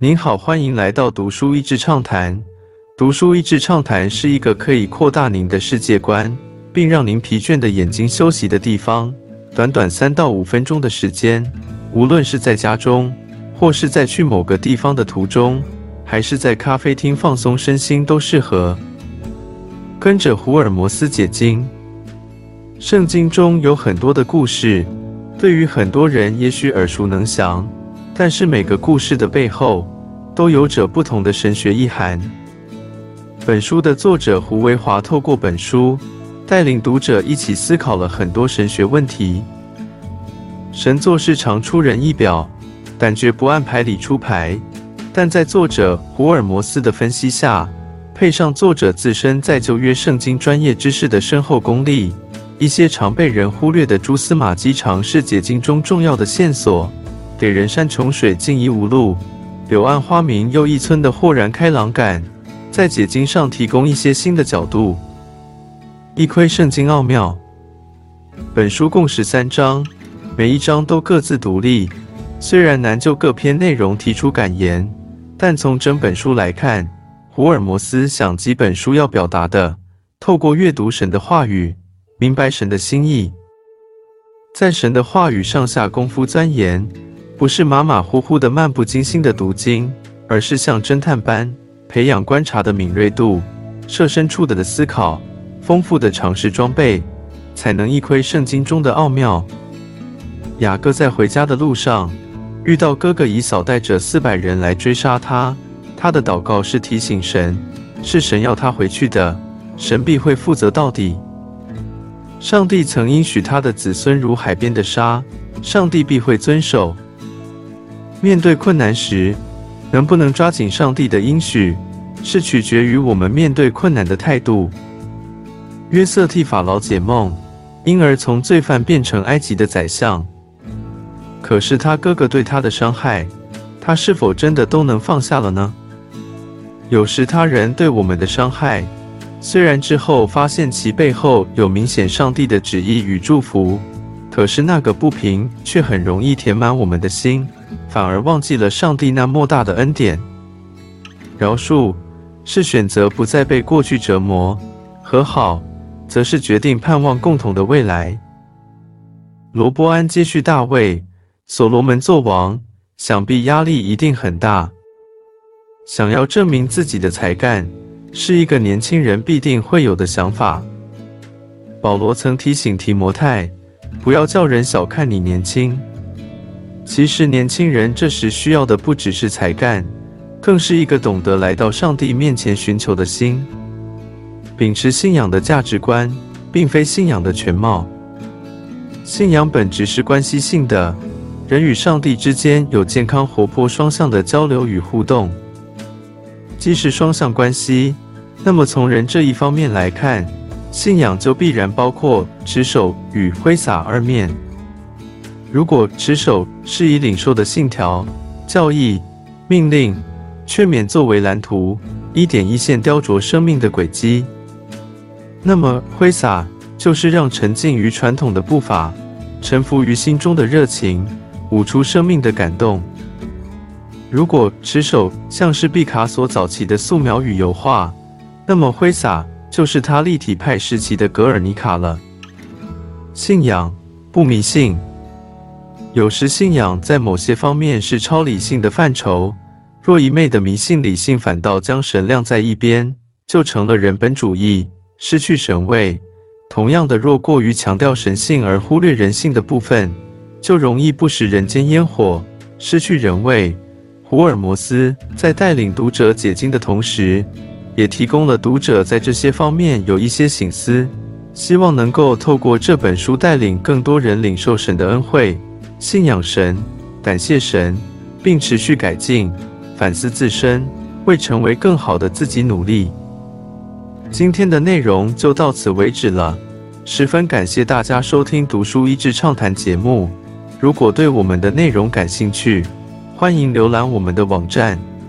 您好，欢迎来到读书益智畅谈。读书益智畅谈是一个可以扩大您的世界观，并让您疲倦的眼睛休息的地方。短短三到五分钟的时间，无论是在家中，或是在去某个地方的途中，还是在咖啡厅放松身心，都适合。跟着福尔摩斯解经。圣经中有很多的故事，对于很多人也许耳熟能详。但是每个故事的背后，都有着不同的神学意涵。本书的作者胡维华透过本书，带领读者一起思考了很多神学问题。神做事常出人意表，但绝不按牌理出牌。但在作者胡尔摩斯的分析下，配上作者自身在旧约圣经专业知识的深厚功力，一些常被人忽略的蛛丝马迹，常是解经中重要的线索。给人山穷水尽疑无路，柳暗花明又一村的豁然开朗感，在解经上提供一些新的角度，一窥圣经奥妙。本书共十三章，每一章都各自独立。虽然难就各篇内容提出感言，但从整本书来看，胡尔摩斯想几本书要表达的，透过阅读神的话语，明白神的心意，在神的话语上下功夫钻研。不是马马虎虎的漫不经心的读经，而是像侦探般培养观察的敏锐度，设身处地的思考，丰富的常识装备，才能一窥圣经中的奥妙。雅各在回家的路上遇到哥哥以扫带着四百人来追杀他，他的祷告是提醒神，是神要他回去的，神必会负责到底。上帝曾应许他的子孙如海边的沙，上帝必会遵守。面对困难时，能不能抓紧上帝的应许，是取决于我们面对困难的态度。约瑟替法老解梦，因而从罪犯变成埃及的宰相。可是他哥哥对他的伤害，他是否真的都能放下了呢？有时他人对我们的伤害，虽然之后发现其背后有明显上帝的旨意与祝福，可是那个不平却很容易填满我们的心。反而忘记了上帝那莫大的恩典。饶恕是选择不再被过去折磨，和好则是决定盼望共同的未来。罗波安接续大卫，所罗门做王，想必压力一定很大。想要证明自己的才干，是一个年轻人必定会有的想法。保罗曾提醒提摩太，不要叫人小看你年轻。其实，年轻人这时需要的不只是才干，更是一个懂得来到上帝面前寻求的心，秉持信仰的价值观，并非信仰的全貌。信仰本质是关系性的，人与上帝之间有健康、活泼、双向的交流与互动。既是双向关系，那么从人这一方面来看，信仰就必然包括持守与挥洒二面。如果持守是以领受的信条、教义、命令、劝勉作为蓝图，一点一线雕琢生命的轨迹，那么挥洒就是让沉浸于传统的步伐，臣服于心中的热情，舞出生命的感动。如果持守像是毕卡索早期的素描与油画，那么挥洒就是他立体派时期的格尔尼卡了。信仰不迷信。有时信仰在某些方面是超理性的范畴，若一昧的迷信理性，反倒将神晾在一边，就成了人本主义，失去神位。同样的，若过于强调神性而忽略人性的部分，就容易不食人间烟火，失去人味。胡尔摩斯在带领读者解经的同时，也提供了读者在这些方面有一些醒思，希望能够透过这本书带领更多人领受神的恩惠。信仰神，感谢神，并持续改进、反思自身，为成为更好的自己努力。今天的内容就到此为止了，十分感谢大家收听读书益智畅谈节目。如果对我们的内容感兴趣，欢迎浏览我们的网站